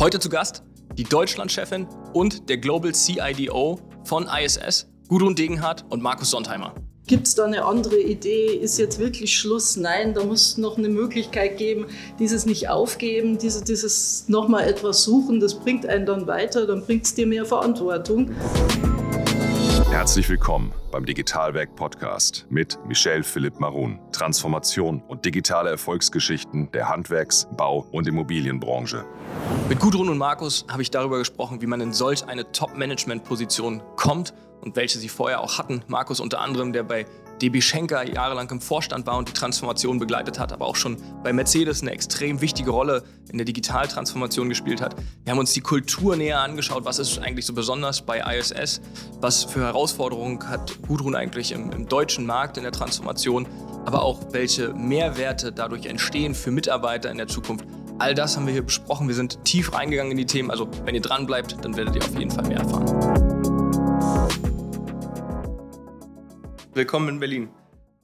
Heute zu Gast die Deutschlandchefin und der Global CIDO von ISS, Gudrun Degenhardt und Markus Sontheimer. Gibt es da eine andere Idee? Ist jetzt wirklich Schluss? Nein, da muss es noch eine Möglichkeit geben, dieses nicht aufgeben, dieses, dieses nochmal etwas suchen, das bringt einen dann weiter, dann bringt es dir mehr Verantwortung. Herzlich willkommen beim Digitalwerk Podcast mit Michel Philipp Marun. Transformation und digitale Erfolgsgeschichten der Handwerks-, Bau- und Immobilienbranche. Mit Gudrun und Markus habe ich darüber gesprochen, wie man in solch eine Top-Management-Position kommt und welche sie vorher auch hatten. Markus unter anderem, der bei DB Schenker jahrelang im Vorstand war und die Transformation begleitet hat, aber auch schon bei Mercedes eine extrem wichtige Rolle in der Digitaltransformation gespielt hat. Wir haben uns die Kultur näher angeschaut, was ist eigentlich so besonders bei ISS, was für Herausforderungen hat Gudrun eigentlich im, im deutschen Markt in der Transformation, aber auch welche Mehrwerte dadurch entstehen für Mitarbeiter in der Zukunft. All das haben wir hier besprochen. Wir sind tief reingegangen in die Themen. Also wenn ihr dran bleibt, dann werdet ihr auf jeden Fall mehr erfahren. Willkommen in Berlin.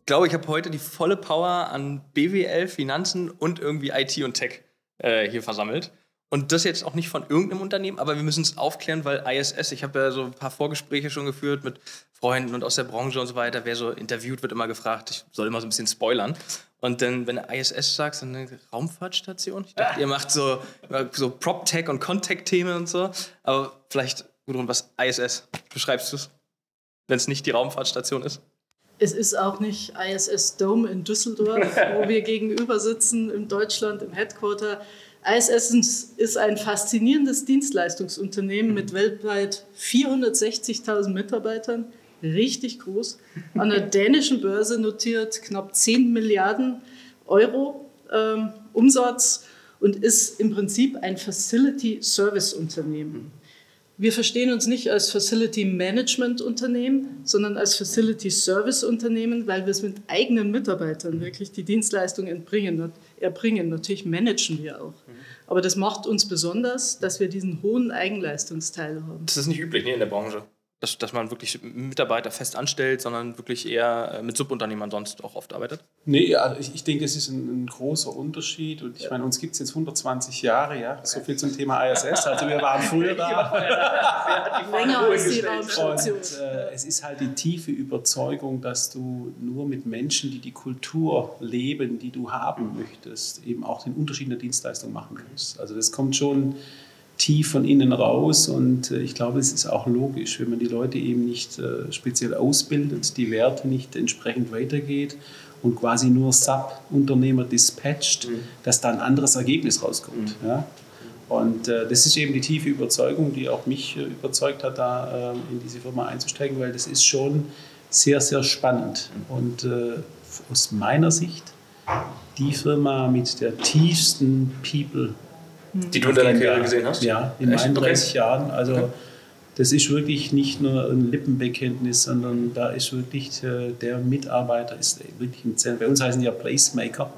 Ich glaube, ich habe heute die volle Power an BWL, Finanzen und irgendwie IT und Tech äh, hier versammelt. Und das jetzt auch nicht von irgendeinem Unternehmen, aber wir müssen es aufklären, weil ISS, ich habe ja so ein paar Vorgespräche schon geführt mit Freunden und aus der Branche und so weiter. Wer so interviewt, wird immer gefragt, ich soll immer so ein bisschen spoilern. Und dann, wenn du ISS sagst, dann eine Raumfahrtstation. Ich dachte, ihr macht so, so Prop-Tech und Contact-Themen und so. Aber vielleicht, Gudrun, was ISS? Beschreibst du es, wenn es nicht die Raumfahrtstation ist? Es ist auch nicht ISS Dome in Düsseldorf, wo wir gegenüber sitzen, in Deutschland, im Headquarter. ISS ist ein faszinierendes Dienstleistungsunternehmen mit weltweit 460.000 Mitarbeitern, richtig groß, an der dänischen Börse notiert, knapp 10 Milliarden Euro ähm, Umsatz und ist im Prinzip ein Facility Service Unternehmen. Wir verstehen uns nicht als Facility Management Unternehmen, sondern als Facility Service Unternehmen, weil wir es mit eigenen Mitarbeitern wirklich die Dienstleistung erbringen. erbringen. Natürlich managen wir auch. Aber das macht uns besonders, dass wir diesen hohen Eigenleistungsteil haben. Das ist nicht üblich ne, in der Branche dass, dass man wirklich Mitarbeiter fest anstellt, sondern wirklich eher äh, mit Subunternehmern sonst auch oft arbeitet? Nee, also ich, ich denke, es ist ein, ein, großer Unterschied. Und ich ja. meine, uns gibt es jetzt 120 Jahre, ja. So viel zum Thema ISS. Also wir waren früher da. Länger als die Raumstation. Und äh, es ist halt die tiefe Überzeugung, dass du nur mit Menschen, die die Kultur leben, die du haben möchtest, eben auch den Unterschied in der Dienstleistung machen kannst. Also das kommt schon tief von innen raus und äh, ich glaube, es ist auch logisch, wenn man die Leute eben nicht äh, speziell ausbildet, die Werte nicht entsprechend weitergeht und quasi nur Sub-Unternehmer dispatcht, mhm. dass da ein anderes Ergebnis rauskommt. Mhm. Ja? Und äh, das ist eben die tiefe Überzeugung, die auch mich äh, überzeugt hat, da äh, in diese Firma einzusteigen, weil das ist schon sehr, sehr spannend. Mhm. Und äh, aus meiner Sicht die Firma mit der tiefsten People die du in deiner Karriere gesehen hast? Ja, in Echt? meinen 30 okay. Jahren. Also okay. das ist wirklich nicht nur ein Lippenbekenntnis, sondern da ist wirklich äh, der Mitarbeiter ist wirklich ein Zentrum. Bei uns heißen die ja Placemaker.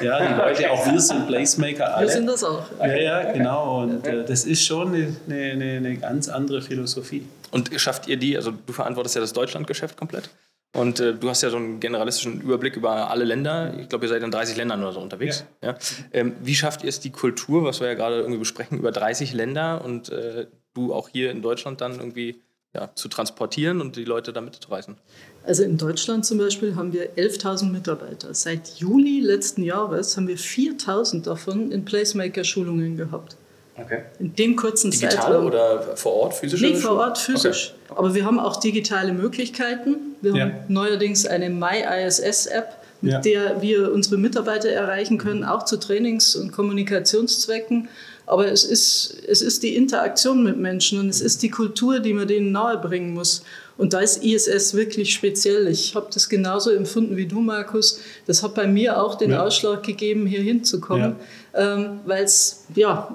Ja, die Leute, auch wir sind Placemaker alle. Wir sind das auch. Ja, ja, genau. Und äh, das ist schon eine, eine, eine ganz andere Philosophie. Und schafft ihr die, also du verantwortest ja das Deutschlandgeschäft komplett? Und äh, du hast ja so einen generalistischen Überblick über alle Länder. Ich glaube, ihr seid in 30 Ländern oder so unterwegs. Ja. ja? Ähm, wie schafft ihr es, die Kultur, was wir ja gerade irgendwie besprechen, über 30 Länder und äh, du auch hier in Deutschland dann irgendwie ja, zu transportieren und die Leute da mitzureißen? Also in Deutschland zum Beispiel haben wir 11.000 Mitarbeiter. Seit Juli letzten Jahres haben wir 4.000 davon in Placemaker-Schulungen gehabt. Okay. In dem kurzen Digital Zeitraum. oder vor Ort, physisch? Nee, vor Ort, physisch. Okay. Aber wir haben auch digitale Möglichkeiten. Wir ja. haben neuerdings eine MyISS-App, mit ja. der wir unsere Mitarbeiter erreichen können, auch zu Trainings- und Kommunikationszwecken. Aber es ist, es ist die Interaktion mit Menschen und es ist die Kultur, die man denen nahebringen muss. Und da ist ISS wirklich speziell. Ich habe das genauso empfunden wie du, Markus. Das hat bei mir auch den ja. Ausschlag gegeben, hier hinzukommen, ja. ähm, weil es, ja,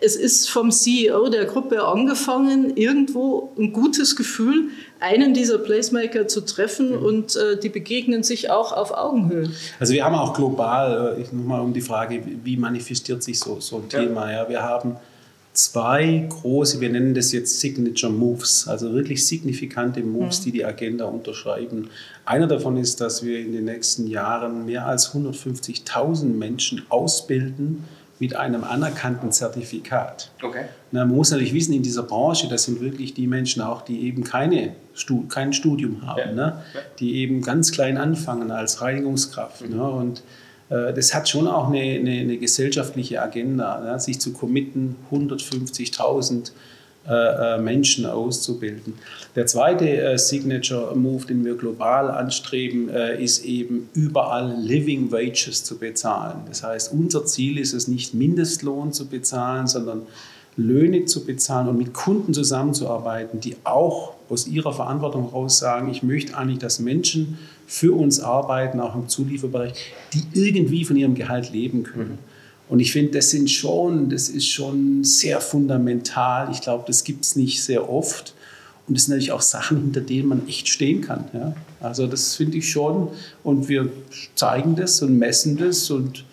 es ist vom CEO der Gruppe angefangen, irgendwo ein gutes Gefühl, einen dieser Placemaker zu treffen mhm. und äh, die begegnen sich auch auf Augenhöhe. Also wir haben auch global, äh, ich nochmal um die Frage, wie manifestiert sich so, so ein ja. Thema. Ja, wir haben zwei große, wir nennen das jetzt Signature Moves, also wirklich signifikante Moves, mhm. die die Agenda unterschreiben. Einer davon ist, dass wir in den nächsten Jahren mehr als 150.000 Menschen ausbilden, mit einem anerkannten Zertifikat. Okay. Na, man muss natürlich wissen, in dieser Branche, das sind wirklich die Menschen auch, die eben keine, kein Studium haben, ja. ne? die eben ganz klein anfangen als Reinigungskraft. Mhm. Ne? Und äh, das hat schon auch eine, eine, eine gesellschaftliche Agenda, ne? sich zu committen, 150.000 äh, äh, Menschen auszubilden. Der zweite äh, Signature Move, den wir global anstreben, ist eben überall Living Wages zu bezahlen. Das heißt, unser Ziel ist es nicht Mindestlohn zu bezahlen, sondern Löhne zu bezahlen und mit Kunden zusammenzuarbeiten, die auch aus ihrer Verantwortung heraus sagen, ich möchte eigentlich, dass Menschen für uns arbeiten, auch im Zulieferbereich, die irgendwie von ihrem Gehalt leben können. Mhm. Und ich finde, das sind schon, das ist schon sehr fundamental. Ich glaube, das gibt es nicht sehr oft. Und das sind natürlich auch Sachen, hinter denen man echt stehen kann. Ja? Also das finde ich schon. Und wir zeigen das und messen das und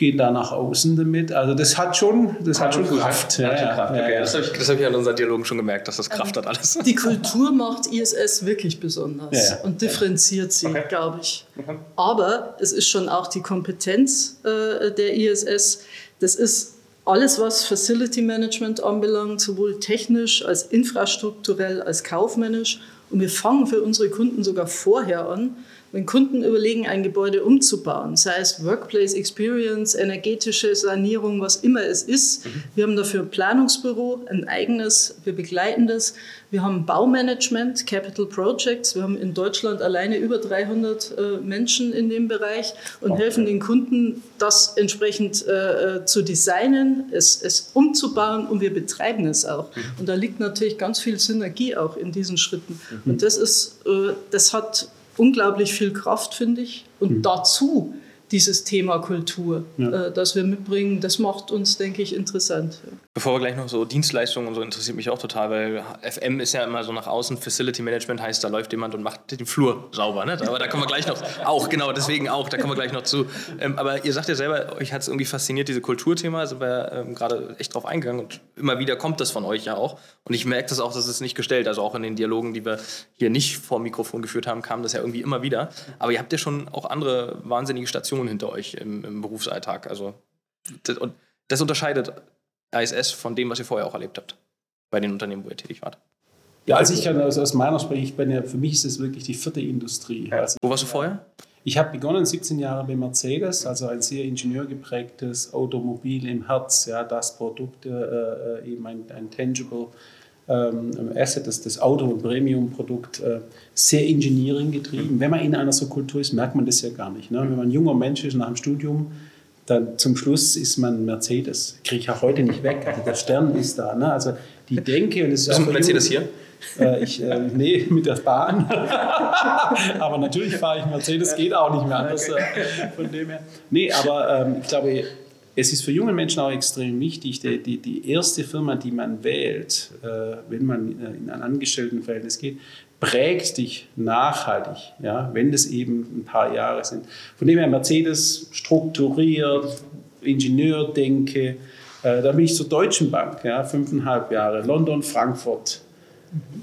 gehen da nach außen damit. Also das hat schon, das hat, hat schon Kraft. Ja, ja, Kraft. Okay. Ja, das habe ich, hab ich an unseren Dialogen schon gemerkt, dass das Kraft hat alles. Die Kultur macht ISS wirklich besonders und differenziert sie, okay. glaube ich. Okay. Aber es ist schon auch die Kompetenz äh, der ISS. Das ist alles, was Facility Management anbelangt, sowohl technisch als infrastrukturell als kaufmännisch. Und wir fangen für unsere Kunden sogar vorher an, wenn Kunden überlegen, ein Gebäude umzubauen, sei es Workplace Experience, energetische Sanierung, was immer es ist, mhm. wir haben dafür ein Planungsbüro, ein eigenes, wir begleiten das. Wir haben Baumanagement, Capital Projects. Wir haben in Deutschland alleine über 300 äh, Menschen in dem Bereich und okay. helfen den Kunden, das entsprechend äh, äh, zu designen, es, es umzubauen und wir betreiben es auch. Mhm. Und da liegt natürlich ganz viel Synergie auch in diesen Schritten. Mhm. Und das ist, äh, das hat unglaublich viel Kraft, finde ich. Und mhm. dazu dieses Thema Kultur, ja. äh, das wir mitbringen, das macht uns, denke ich, interessant. Bevor wir gleich noch so Dienstleistungen und so interessiert mich auch total, weil FM ist ja immer so nach außen, Facility Management heißt, da läuft jemand und macht den Flur sauber. Ne? Aber da kommen wir gleich noch, auch genau, deswegen auch, da kommen wir gleich noch zu. Ähm, aber ihr sagt ja selber, euch hat es irgendwie fasziniert, diese Kulturthema, sind wir ähm, gerade echt drauf eingegangen und immer wieder kommt das von euch ja auch. Und ich merke das auch, dass es nicht gestellt, also auch in den Dialogen, die wir hier nicht vor Mikrofon geführt haben, kam das ja irgendwie immer wieder. Aber ihr habt ja schon auch andere wahnsinnige Stationen hinter euch im, im Berufsalltag. Also, das, und das unterscheidet ISS von dem, was ihr vorher auch erlebt habt, bei den Unternehmen, wo ihr tätig wart? Ja, also ich kann aus, aus meiner Spreche, ich bin ja, für mich ist es wirklich die vierte Industrie. Also, wo warst du vorher? Ich habe begonnen 17 Jahre bei Mercedes, also ein sehr ingenieurgeprägtes Automobil im Herz, ja, das Produkt, äh, äh eben ein, ein tangible ähm, Asset, das, das Auto- und Premium-Produkt, äh, sehr Engineering getrieben. Wenn man in einer so Kultur ist, merkt man das ja gar nicht. Ne? Wenn man ein junger Mensch ist nach dem Studium, dann zum Schluss ist man Mercedes. Kriege ich auch heute nicht weg. Also der Stern ist da. Ne? Also die Denke und es ist, ist auch Mercedes hier? Äh, ich, äh, nee, mit der Bahn. aber natürlich fahre ich Mercedes, geht auch nicht mehr anders. Äh, von dem her. Nee, aber ähm, ich glaube, es ist für junge Menschen auch extrem wichtig, die, die, die erste Firma, die man wählt, äh, wenn man in ein Angestelltenverhältnis geht, prägt dich nachhaltig, ja, wenn das eben ein paar Jahre sind. Von dem her Mercedes strukturiert, Ingenieurdenke, äh, da bin ich zur Deutschen Bank, ja, fünfeinhalb Jahre, London, Frankfurt,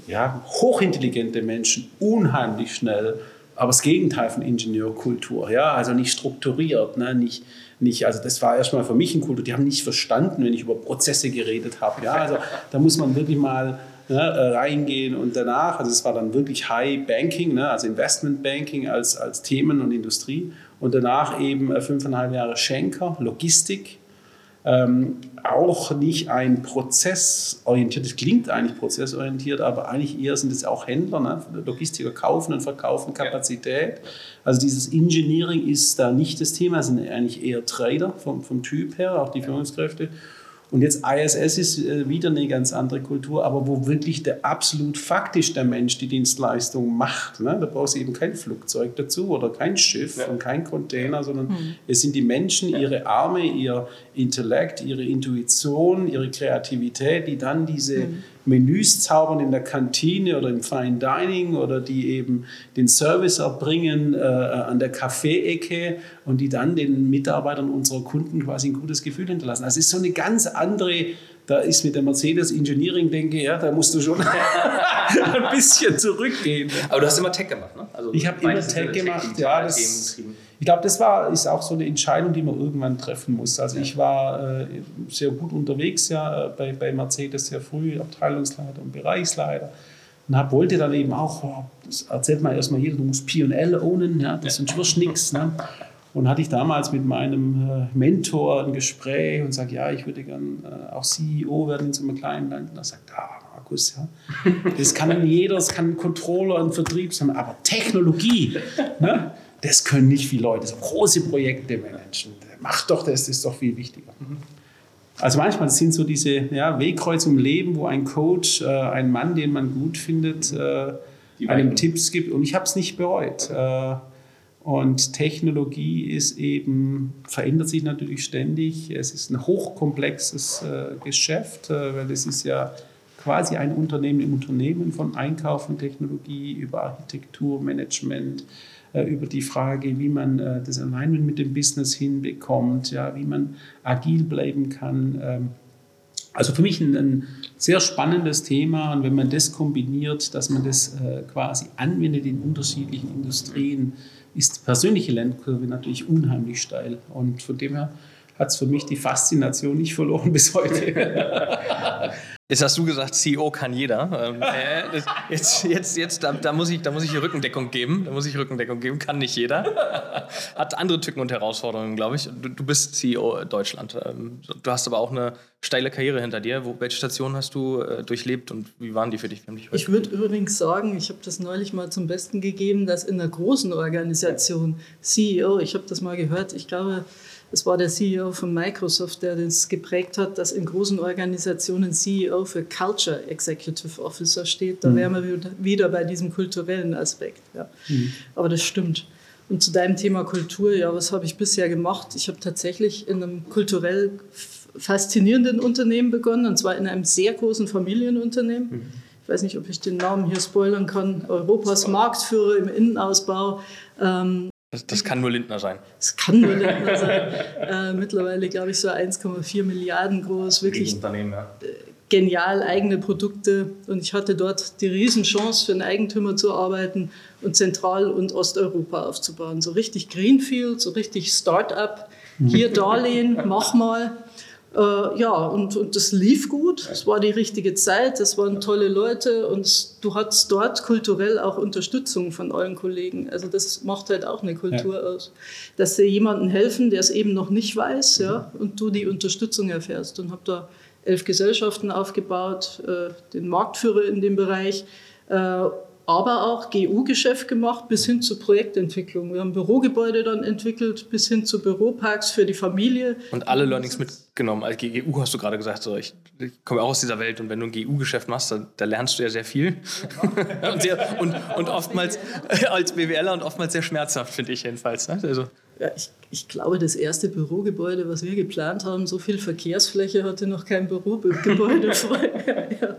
ja, hochintelligente Menschen, unheimlich schnell, aber das Gegenteil von Ingenieurkultur, ja, also nicht strukturiert, ne, nicht, nicht, also das war erstmal für mich ein Kultur, die haben nicht verstanden, wenn ich über Prozesse geredet habe, ja, also da muss man wirklich mal ne, reingehen und danach, also es war dann wirklich High Banking, ne, also Investment Banking als, als Themen und Industrie und danach eben äh, fünfeinhalb Jahre Schenker, Logistik, ähm, auch nicht ein prozessorientiert, das klingt eigentlich prozessorientiert, aber eigentlich eher sind es auch Händler, ne? Logistiker kaufen und verkaufen Kapazität. Also dieses Engineering ist da nicht das Thema, sind eigentlich eher Trader vom, vom Typ her, auch die Führungskräfte. Und jetzt ISS ist äh, wieder eine ganz andere Kultur, aber wo wirklich der absolut faktisch der Mensch die Dienstleistung macht. Ne? Da brauchst du eben kein Flugzeug dazu oder kein Schiff ja. und kein Container, sondern mhm. es sind die Menschen, ihre Arme, ihr Intellekt, ihre Intuition, ihre Kreativität, die dann diese mhm. Menüs zaubern in der Kantine oder im Fine Dining oder die eben den Service erbringen äh, an der Kaffeeecke und die dann den Mitarbeitern unserer Kunden quasi ein gutes Gefühl hinterlassen. Also es ist so eine ganz andere da ist mit der Mercedes Engineering, denke ich, ja, da musst du schon ein bisschen zurückgehen. Aber du hast immer Tech gemacht, ne? Also ich habe immer Tech gemacht, ja. Das, ich glaube, das war, ist auch so eine Entscheidung, die man irgendwann treffen muss. Also ich war äh, sehr gut unterwegs ja, bei, bei Mercedes sehr früh, Abteilungsleiter und Bereichsleiter. Und hab, wollte dann eben auch, oh, das erzählt man erstmal jeder, du musst P&L ownen, ja, das sonst wirst nichts. Ne? Und hatte ich damals mit meinem äh, Mentor ein Gespräch und sage, ja, ich würde gern äh, auch CEO werden in so einem kleinen Land. Und er sagt, ah, Markus, ja, das kann jeder, das kann ein Controller, ein Vertrieb sein, aber Technologie, ne, das können nicht viele Leute, so große Projekte managen. Mach doch das, das ist doch viel wichtiger. Also manchmal sind so diese ja, Wegkreuzungen im Leben, wo ein Coach, äh, ein Mann, den man gut findet, äh, einem Tipps gibt. Und ich habe es nicht bereut. Äh, und Technologie ist eben, verändert sich natürlich ständig. Es ist ein hochkomplexes äh, Geschäft, äh, weil es ist ja quasi ein Unternehmen im Unternehmen von Einkauf und Technologie über Architektur, Management, über die Frage, wie man äh, das Alignment mit dem Business hinbekommt, ja, wie man agil bleiben kann. Ähm, also für mich ein, ein, sehr spannendes Thema und wenn man das kombiniert, dass man das äh, quasi anwendet in unterschiedlichen Industrien, ist die persönliche Lernkurve natürlich unheimlich steil. Und von dem her hat es für mich die Faszination nicht verloren bis heute. Jetzt hast du gesagt, CEO kann jeder. Ähm, äh, jetzt, jetzt, jetzt, da, da, muss ich, da muss ich Rückendeckung geben. Da muss ich Rückendeckung geben. Kann nicht jeder. Hat andere Tücken und Herausforderungen, glaube ich. Du, du, bist CEO Deutschland. Ähm, du hast aber auch eine steile Karriere hinter dir. Wo, welche Stationen hast du äh, durchlebt und wie waren die für dich? dich ich würde übrigens sagen, ich habe das neulich mal zum Besten gegeben, dass in einer großen Organisation CEO, ich habe das mal gehört, ich glaube, es war der CEO von Microsoft, der das geprägt hat, dass in großen Organisationen CEO für Culture Executive Officer steht. Da mhm. wären wir wieder bei diesem kulturellen Aspekt. Ja. Mhm. Aber das stimmt. Und zu deinem Thema Kultur, ja, was habe ich bisher gemacht? Ich habe tatsächlich in einem kulturell faszinierenden Unternehmen begonnen, und zwar in einem sehr großen Familienunternehmen. Mhm. Ich weiß nicht, ob ich den Namen hier spoilern kann. Europas Marktführer im Innenausbau. Ähm, das, das, kann nur Lindner sein. Das kann nur Lindner sein. Äh, mittlerweile, glaube ich, so 1,4 Milliarden groß. Wirklich Unternehmen, ja. Äh, genial, eigene Produkte. Und ich hatte dort die Riesenchance, für einen Eigentümer zu arbeiten und Zentral- und Osteuropa aufzubauen. So richtig Greenfield, so richtig Start-up. Hier Darlehen, mach mal. Äh, ja, und, und das lief gut. Es war die richtige Zeit, es waren tolle Leute und du hattest dort kulturell auch Unterstützung von allen Kollegen. Also das macht halt auch eine Kultur ja. aus. Dass sie jemandem helfen, der es eben noch nicht weiß, ja, und du die Unterstützung erfährst. Und habe da elf Gesellschaften aufgebaut, äh, den Marktführer in dem Bereich. Äh, aber auch GU-Geschäft gemacht bis hin zur Projektentwicklung. Wir haben Bürogebäude dann entwickelt bis hin zu Büroparks für die Familie. Und alle Learnings mitgenommen. Als GU hast du gerade gesagt, so, ich, ich komme auch aus dieser Welt und wenn du ein GU-Geschäft machst, da, da, lernst du ja sehr viel. und, sehr, und, und, oftmals als BWLer und oftmals sehr schmerzhaft, finde ich jedenfalls. Ne? Also, ja, ich, ich, glaube, das erste Bürogebäude, was wir geplant haben, so viel Verkehrsfläche hatte noch kein Bürogebäude vorher. Ja.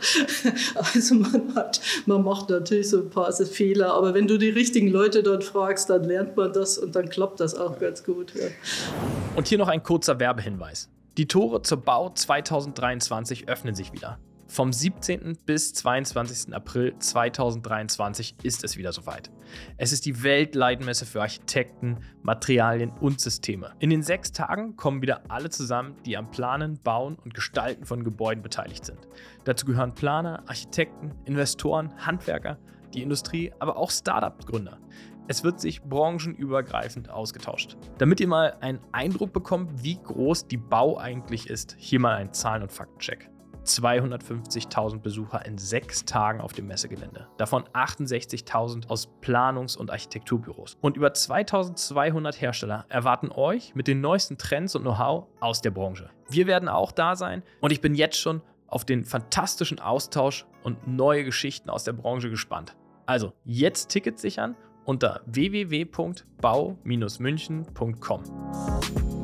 Also man, hat, man macht natürlich so ein paar Fehler, aber wenn du die richtigen Leute dort fragst, dann lernt man das und dann klappt das auch ganz gut. Ja. Und hier noch ein kurzer Werbehinweis. Die Tore zur Bau 2023 öffnen sich wieder. Vom 17. bis 22. April 2023 ist es wieder soweit. Es ist die Weltleitmesse für Architekten, Materialien und Systeme. In den sechs Tagen kommen wieder alle zusammen, die am Planen, Bauen und Gestalten von Gebäuden beteiligt sind. Dazu gehören Planer, Architekten, Investoren, Handwerker, die Industrie, aber auch Startup-Gründer. Es wird sich branchenübergreifend ausgetauscht. Damit ihr mal einen Eindruck bekommt, wie groß die Bau eigentlich ist, hier mal ein Zahlen- und Faktencheck. 250.000 Besucher in sechs Tagen auf dem Messegelände. Davon 68.000 aus Planungs- und Architekturbüros. Und über 2200 Hersteller erwarten euch mit den neuesten Trends und Know-how aus der Branche. Wir werden auch da sein und ich bin jetzt schon auf den fantastischen Austausch und neue Geschichten aus der Branche gespannt. Also jetzt Tickets sichern unter www.bau-münchen.com.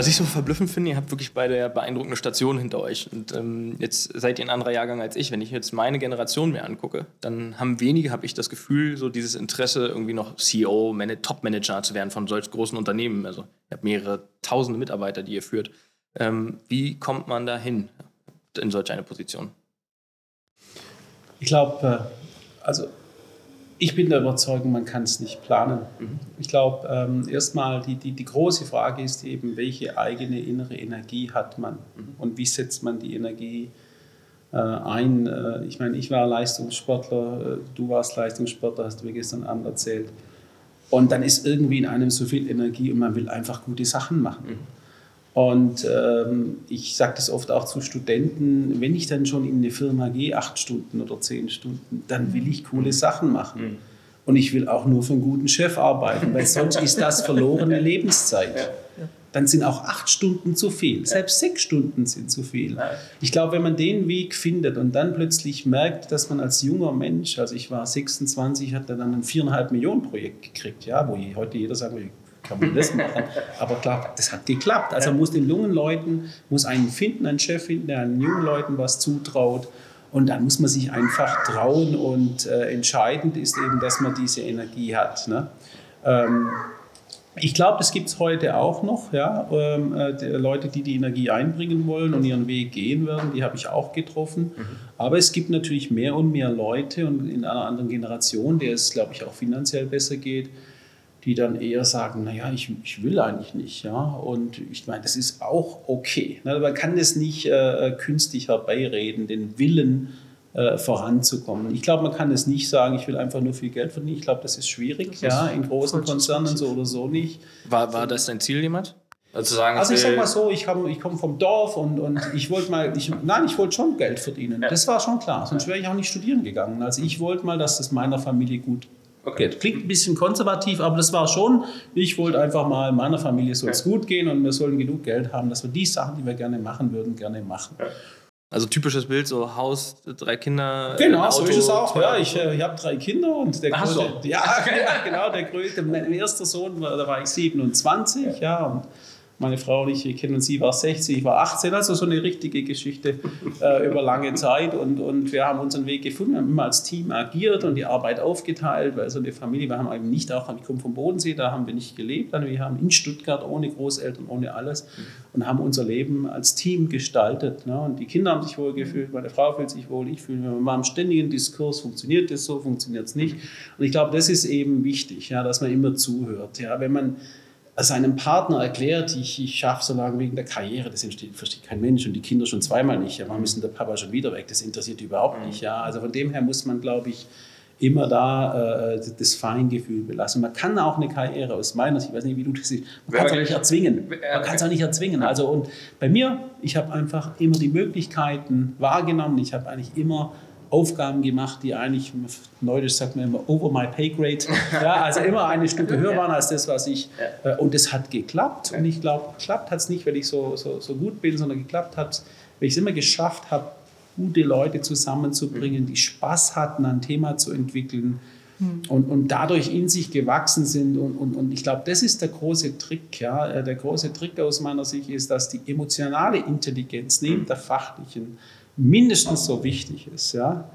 Was ich so verblüffend finde, ihr habt wirklich beide beeindruckende Stationen hinter euch. Und ähm, jetzt seid ihr ein anderer Jahrgang als ich. Wenn ich jetzt meine Generation mir angucke, dann haben wenige, habe ich das Gefühl, so dieses Interesse, irgendwie noch CEO, Top-Manager zu werden von solch großen Unternehmen. Also ihr habt mehrere tausende Mitarbeiter, die ihr führt. Ähm, wie kommt man da hin in solch eine Position? Ich glaube, äh, also Ich bin der Überzeugung, man kann es nicht planen. Mhm. Ich glaube, ähm, erstmal die, die, die große Frage ist eben, welche eigene innere Energie hat man mhm. und wie setzt man die Energie äh, ein. Äh, ich meine, ich war Leistungssportler, äh, du warst Leistungssportler, hast du mir gestern Abend erzählt. Und dann ist irgendwie in einem so viel Energie und man will einfach gute Sachen machen. Mhm. Und ähm, ich sage das oft auch zu Studenten, wenn ich dann schon in eine Firma gehe, acht Stunden oder zehn Stunden, dann will ich coole Sachen machen. Mhm. Und ich will auch nur für einen guten Chef arbeiten, weil sonst ist das verlorene Lebenszeit. Ja dann sind auch acht Stunden zu viel. Selbst sechs Stunden sind zu viel. Ich glaube, wenn man den Weg findet und dann plötzlich merkt, dass man als junger Mensch, also ich war 26, hat dann ein viereinhalb Millionen Projekt gekriegt, ja, wo heute jeder sagt, kann man das machen? Aber klar, das hat geklappt. Also man muss den jungen Leuten, muss einen finden, einen Chef finden, der den jungen Leuten was zutraut. Und dann muss man sich einfach trauen und äh, entscheidend ist eben, dass man diese Energie hat. Ne? Ähm, ich glaube, das gibt es heute auch noch. Ja? Ähm, äh, Leute, die die Energie einbringen wollen und ihren Weg gehen werden, die habe ich auch getroffen. Mhm. Aber es gibt natürlich mehr und mehr Leute und in einer anderen Generation, der es, glaube ich, auch finanziell besser geht, die dann eher sagen, naja, ich, ich will eigentlich nicht. Ja? Und ich meine, das ist auch okay. Ne? Man kann das nicht äh, künstlich herbeireden, den Willen äh, voranzukommen. Ich glaube, man kann es nicht sagen, ich will einfach nur viel Geld verdienen. Ich glaube, das ist schwierig, das ja, in großen Konzernen so oder so nicht. War, war das dein Ziel, jemand? Also, sagen, also ich sag mal so, ich komme ich komm vom Dorf und, und ich wollte mal, ich, nein, ich wollte schon Geld verdienen. Ja. Das war schon klar, sonst wäre ich auch nicht studieren gegangen. Also ich wollte mal, dass das meiner Familie gut okay. geht. Klingt ein bisschen konservativ, aber das war schon, ich wollte einfach mal, meiner Familie soll es okay. gut gehen und wir sollen genug Geld haben, dass wir die Sachen, die wir gerne machen würden, gerne machen. Ja. Also typisches Bild, so Haus, drei Kinder. Genau, Auto, so ist es auch. Ja, ich, äh, ich habe drei Kinder und der größte, so. ja, genau, der größte, mein erster Sohn, da war ich 27, ja, und meine Frau und ich, kennen uns, sie war 60, ich war 18, also so eine richtige Geschichte äh, über lange Zeit. Und, und wir haben unseren Weg gefunden, haben immer als Team agiert und die Arbeit aufgeteilt, weil so eine Familie, wir haben eben nicht auch, ich komme vom Bodensee, da haben wir nicht gelebt, wir haben in Stuttgart ohne Großeltern, ohne alles und haben unser Leben als Team gestaltet. Ne? Und die Kinder haben sich wohl gefühlt, meine Frau fühlt sich wohl, ich fühle mich, wir haben ständigen Diskurs, funktioniert das so, funktioniert es nicht. Und ich glaube, das ist eben wichtig, ja, dass man immer zuhört. Ja? Wenn man seinem Partner erklärt, ich, ich schaffe so lange wegen der Karriere, das versteht kein Mensch und die Kinder schon zweimal nicht. Ja, warum ist denn der Papa schon wieder weg? Das interessiert überhaupt nicht. Ja, also von dem her muss man, glaube ich, immer da äh, das Feingefühl belassen. Man kann auch eine Karriere aus meiner Sicht, ich weiß nicht, wie du das siehst, man kann es auch nicht erzwingen. Man kann es auch nicht erzwingen. Also und bei mir, ich habe einfach immer die Möglichkeiten wahrgenommen. Ich habe eigentlich immer Aufgaben gemacht, die eigentlich, neulich sagt man immer, over my pay grade, ja, also immer eine Stufe höher waren als das, was ich, äh, und es hat geklappt. Und ich glaube, geklappt hat es nicht, weil ich so, so, so gut bin, sondern geklappt hat, weil ich es immer geschafft habe, gute Leute zusammenzubringen, die Spaß hatten, ein Thema zu entwickeln, hm. und, und dadurch in sich gewachsen sind. Und, und, und ich glaube, das ist der große Trick. Ja? Äh, der große Trick aus meiner Sicht ist, dass die emotionale Intelligenz neben hm. der fachlichen mindestens so wichtig ist. Ja?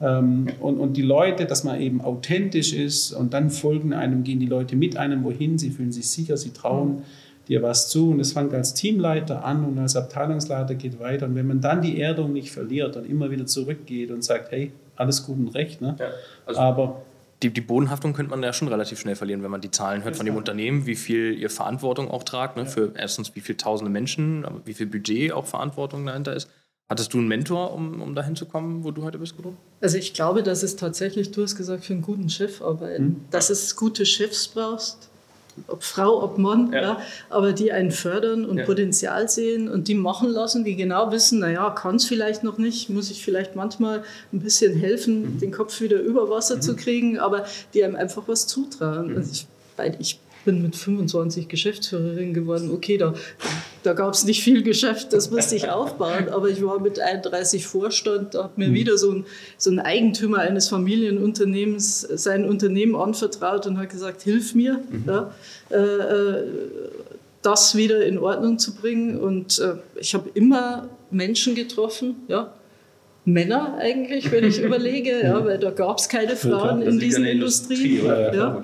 Ähm, und, und die Leute, dass man eben authentisch ist und dann folgen einem, gehen die Leute mit einem wohin, sie fühlen sich sicher, sie trauen dir was zu und es fängt als Teamleiter an und als Abteilungsleiter geht weiter und wenn man dann die Erdung nicht verliert und immer wieder zurückgeht und sagt, hey, alles gut und recht, ne? Ja, also aber die, die Bodenhaftung könnte man ja schon relativ schnell verlieren, wenn man die Zahlen hört von dem Unternehmen, wie viel ihr Verantwortung auch tragt, ne? Ja. für erstens wie viele tausende Menschen, aber wie viel Budget auch Verantwortung dahinter ist. Hattest du einen Mentor, um, um dahin zu kommen, wo du heute bist, Gudrun? Also ich glaube, dass es tatsächlich, du hast gesagt, für einen guten Chef arbeiten, hm. dass es gute Chefs brauchst, ob Frau, ob Mann, ja. ja aber die einen fördern und ja. Potenzial sehen und die machen lassen, die genau wissen, naja, kann es vielleicht noch nicht, muss ich vielleicht manchmal ein bisschen helfen, mhm. den Kopf wieder über Wasser mhm. zu kriegen, aber die einem einfach was zutrauen. Mhm. Also ich, weil ich bin mit 25 Geschäftsführerin geworden. Okay, da, da gab es nicht viel Geschäft, das musste ich aufbauen, aber ich war mit 31 Vorstand, da hat mir mhm. wieder so ein, so ein Eigentümer eines Familienunternehmens sein Unternehmen anvertraut und hat gesagt, hilf mir, mhm. ja, äh, äh, das wieder in Ordnung zu bringen. Und äh, ich habe immer Menschen getroffen, ja, Männer eigentlich, wenn ich überlege, ja, weil da gab es keine Frauen in dieser Industrie. Industrie ja.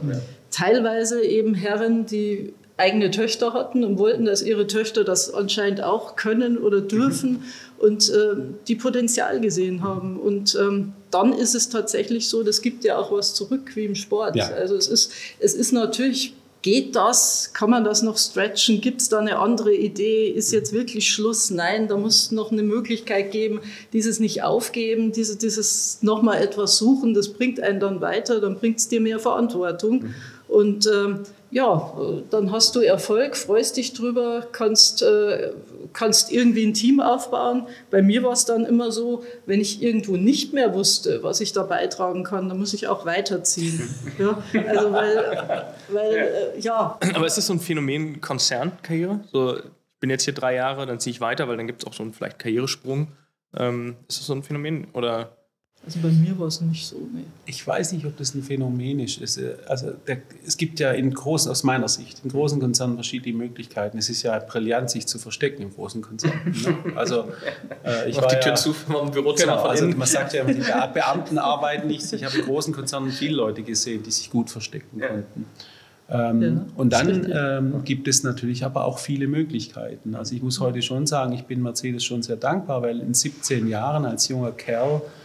Teilweise eben Herren, die eigene Töchter hatten und wollten, dass ihre Töchter das anscheinend auch können oder dürfen mhm. und äh, die Potenzial gesehen haben. Und ähm, dann ist es tatsächlich so, das gibt ja auch was zurück wie im Sport. Ja. Also es ist, es ist natürlich Geht das? Kann man das noch stretchen? Gibt es da eine andere Idee? Ist jetzt wirklich Schluss? Nein, da muss noch eine Möglichkeit geben, dieses nicht aufgeben, diese, dieses nochmal etwas suchen, das bringt einen dann weiter, dann bringt es dir mehr Verantwortung. Mhm. Und ähm, ja, dann hast du Erfolg, freust dich drüber, kannst, äh, kannst irgendwie ein Team aufbauen. Bei mir war es dann immer so, wenn ich irgendwo nicht mehr wusste, was ich da beitragen kann, dann muss ich auch weiterziehen. Ja, also weil, weil äh, ja. Aber ist das so ein Phänomen Konzernkarriere? So, ich bin jetzt hier drei Jahre, dann ziehe ich weiter, weil dann gibt es auch so einen vielleicht Karrieresprung. Ähm, ist das so ein Phänomen oder also bei mir war es nicht so. Nee. Ich weiß nicht, ob das ein Phänomen ist. Also der, es gibt ja in großen, aus meiner Sicht, in großen Konzernen verschiedene Möglichkeiten. Es ist ja brillant, sich zu verstecken im großen Konzern. Ne? Also äh, ich Mach die Tür ja, zu vom Bürozimmer genau, also man sagt ja, die Beamten arbeiten nicht. Ich habe in großen Konzernen viele Leute gesehen, die sich gut verstecken ja. konnten. Ähm, ja, und dann ähm, gibt es natürlich aber auch viele Möglichkeiten. Also ich muss heute schon sagen, ich bin Mercedes schon sehr dankbar, weil in 17 Jahren als junger Kerl äh,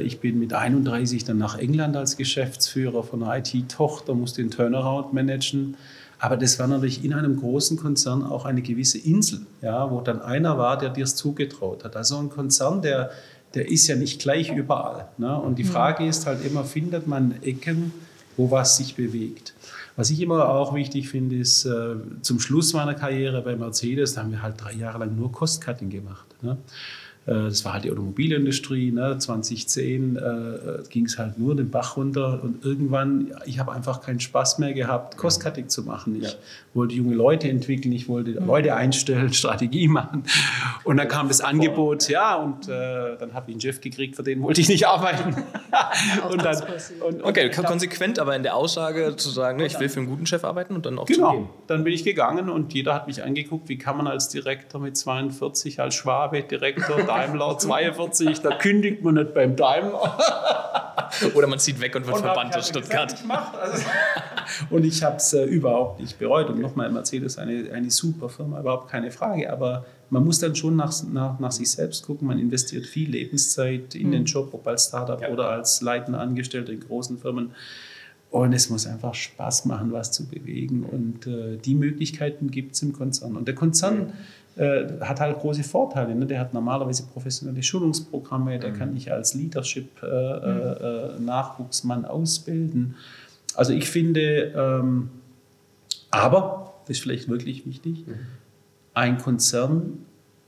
ich bin mit 31 dann nach England als Geschäftsführer von einer IT-Tochter, musste den Turnaround managen. Aber das war natürlich in einem großen Konzern auch eine gewisse Insel, ja, wo dann einer war, der dir es zugetraut hat. Also ein Konzern, der, der ist ja nicht gleich überall. Ne? Und die mhm. Frage ist halt immer, findet man Ecken, wo was sich bewegt? Was ich immer auch wichtig finde, ist, äh, zum Schluss meiner Karriere bei Mercedes, da haben wir halt drei Jahre lang nur Cost-Cutting gemacht. Ne? Äh, das war halt die Automobilindustrie. Ne? 2010 äh, ging es halt nur den Bach runter und irgendwann, ich habe einfach keinen Spaß mehr gehabt, Cost-Cutting zu machen. Ich ja. wollte junge Leute entwickeln, ich wollte mhm. Leute einstellen, Strategie machen. Und dann kam das Angebot, ja, und äh, dann habe ich einen Chef gekriegt, für den wollte ich nicht arbeiten. und dann, und, okay, konsequent, aber in der Aussage zu sagen, ne, ich will für einen guten Chef arbeiten und dann auch genau. zu gehen. Dann bin ich gegangen und jeder hat mich angeguckt, wie kann man als Direktor mit 42, als Schwabe Direktor Daimler 42, da kündigt man nicht beim Daimler. Oder man zieht weg und wird und verbannt aus Stuttgart. Also, und ich habe es äh, überhaupt nicht bereut. Und nochmal, Mercedes eine, eine super Firma, überhaupt keine Frage. Aber man muss dann schon nach, nach, nach sich selbst gucken. Man investiert viel Lebenszeit in mhm. den Job, ob als Startup ja. oder als leitender Angestellter in großen Firmen. Und es muss einfach Spaß machen, was zu bewegen. Und äh, die Möglichkeiten gibt es im Konzern. Und der Konzern. Mhm äh, hat halt große Vorteile. Ne? Der hat normalerweise professionelle Schulungsprogramme, der mhm. kann dich als Leadership-Nachwuchsmann äh, äh, mhm. ausbilden. Also ich finde, ähm, aber, das ist vielleicht wirklich wichtig, mhm. ein Konzern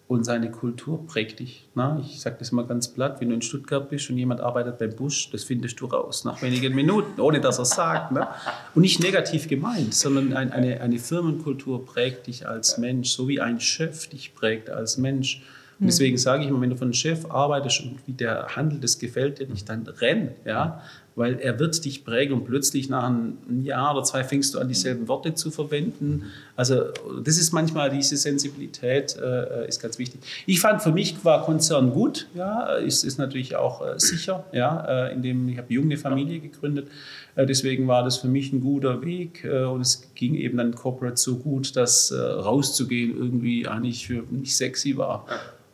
und seine Kultur prägt dich. Na, ich sage das mal ganz platt, wenn du in Stuttgart bist und jemand arbeitet beim Busch, das findest du raus nach wenigen Minuten, ohne dass er es sagt. Ne? Und nicht negativ gemeint, sondern ein, eine, eine Firmenkultur prägt dich als Mensch, so wie ein Chef dich prägt als Mensch. Und deswegen sage ich immer, wenn du von einem Chef arbeitest und wie der handelt, das gefällt dir nicht, dann renn. Ja? Weil er wird dich prägen und plötzlich nach einem Jahr oder zwei fängst du an, dieselben Worte zu verwenden. Also das ist manchmal diese Sensibilität, äh, ist ganz wichtig. Ich fand, für mich war Konzern gut, ja, ist, ist natürlich auch äh, sicher, ja, äh, indem ich habe junge Familie gegründet, äh, deswegen war das für mich ein guter Weg äh, und es ging eben dann Corporate so gut, dass äh, rauszugehen irgendwie eigentlich mich sexy war.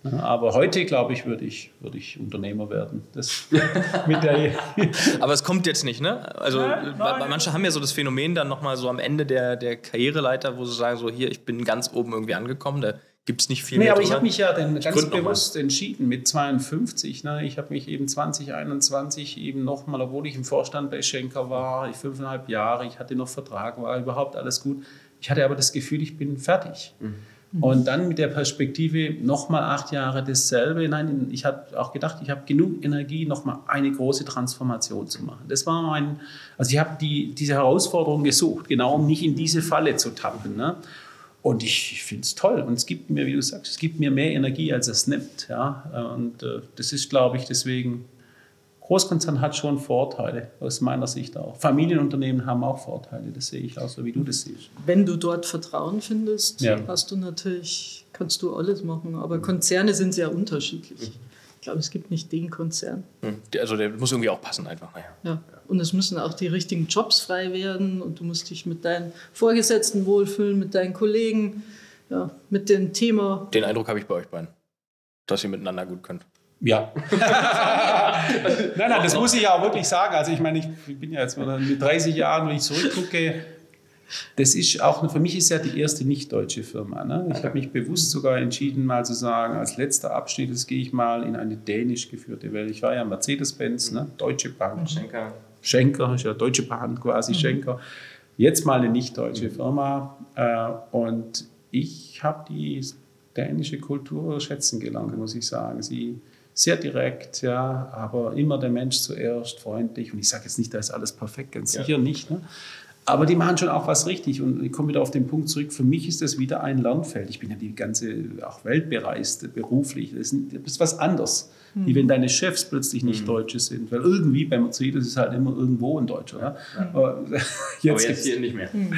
Aber heute, glaube ich, würde ich, würde ich Unternehmer werden. Das mit der Aber es kommt jetzt nicht, ne? Also nein, nein, manche haben ja so das Phänomen dann nochmal so am Ende der, der Karriereleiter, wo sie sagen, so hier, ich bin ganz oben irgendwie angekommen, da gibt es nicht viel nee, mehr. aber ich habe mich ja dann ganz bewusst entschieden mit 52. Ne? Ich habe mich eben 2021 eben nochmal, obwohl ich im Vorstand bei Schenker war, ich fünfeinhalb Jahre, ich hatte noch Vertrag, war überhaupt alles gut. Ich hatte aber das Gefühl, ich bin fertig. Mhm. Mhm. Und dann mit der Perspektive nochmal acht Jahre dasselbe. Nein, ich habe auch gedacht, ich habe genug Energie, nochmal eine große Transformation zu machen. Das war mein, also ich habe die, diese Herausforderung gesucht, genau um nicht in diese Falle zu tappen. Ne? Und ich, ich finde es toll. Und es gibt mir, wie du sagst, es gibt mir mehr Energie, als es nimmt. Ja? Und äh, das ist, glaube ich, deswegen Großkonzern hat schon Vorteile, aus meiner Sicht auch. Familienunternehmen haben auch Vorteile, das sehe ich auch so, wie du das siehst. Wenn du dort Vertrauen findest, ja. hast du natürlich, kannst du alles machen. Aber Konzerne sind sehr unterschiedlich. Ich glaube, es gibt nicht den Konzern. Hm. Also der muss irgendwie auch passen einfach. Naja. Ja. Und es müssen auch die richtigen Jobs frei werden und du musst dich mit deinen Vorgesetzten wohlfühlen, mit deinen Kollegen, ja, mit dem Thema. Den Eindruck habe ich bei euch beiden, dass ihr miteinander gut könnt. Ja. nein, nein, das muss ich ja auch wirklich sagen. Also ich meine, ich bin ja jetzt mit 30 Jahren, wenn ich zurückgucke, das ist auch, für mich ist ja die erste nicht-deutsche Firma. Ne? Ich habe mich bewusst sogar entschieden, mal zu sagen, als letzter Abschnitt, jetzt gehe ich mal in eine dänisch geführte Welt. Ich war ja Mercedes-Benz, ne? Deutsche Bank. Schenker. Schenker, ist ja Deutsche Bahn quasi, mhm. Schenker. Jetzt mal eine nicht-deutsche Firma. Äh, und ich habe die dänische Kultur schätzen gelernt, muss ich sagen. Sie sehr direkt, ja, aber immer der Mensch zuerst, freundlich. Und ich sage jetzt nicht, da ist alles perfekt, ganz sicher ja. nicht. Ne? Aber die machen schon auch was richtig. Und ich komme wieder auf den Punkt zurück. Für mich ist das wieder ein Lernfeld. Ich bin ja die ganze auch Welt bereist, beruflich. Das ist, was anderes, mhm. wie wenn deine Chefs plötzlich nicht mhm. Deutsche sind. Weil irgendwie bei Mercedes ist halt immer irgendwo ein Deutscher. Ja? Mhm. Aber, jetzt, Aber jetzt hier nicht mehr. Mhm.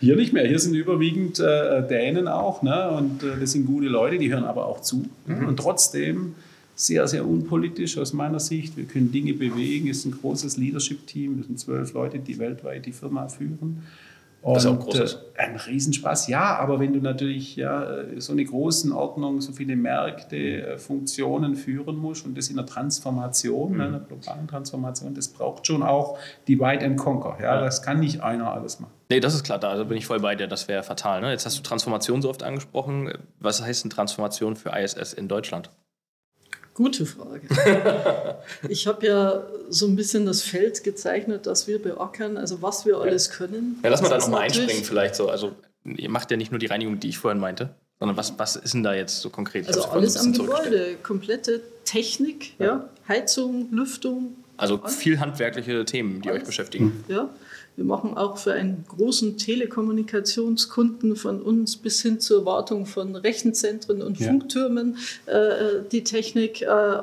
Hier nicht mehr. Hier sind überwiegend äh, Dänen auch. Ne? Und äh, das sind gute Leute, die hören aber auch zu. Mhm. Und trotzdem sehr, sehr unpolitisch aus meiner Sicht. Wir können Dinge bewegen. Es ist ein großes Leadership-Team. Wir sind zwölf Leute, die weltweit die Firma führen. Und das ist auch großes. Äh, ein Riesenspaß, ja, aber wenn du natürlich ja, so eine große Ordnung, so viele Märkte, äh, Funktionen führen musst und das in einer Transformation, mhm. einer globalen Transformation, das braucht schon auch die Divide and Conquer. Ja, das kann nicht einer alles machen. Nee, das ist klar, da bin ich voll bei dir, das wäre fatal. Ne? Jetzt hast du Transformation so oft angesprochen. Was heißt denn Transformation für ISS in Deutschland? Gute Frage. ich habe ja so ein bisschen das Feld gezeichnet, das wir beackern, also was wir alles können. Ja, lass mal da nochmal einspringen vielleicht so. Also ihr macht ja nicht nur die Reinigung, die ich vorhin meinte, sondern was, was ist denn da jetzt so konkret? Also alles am Gebäude, komplette Technik, ja. ja. Heizung, Lüftung. Also viel handwerkliche Themen, die alles. euch beschäftigen. Ja, wir machen auch für einen großen Telekommunikationskunden von uns bis hin zur Wartung von Rechenzentren und ja. Funktürmen äh, die Technik. Äh,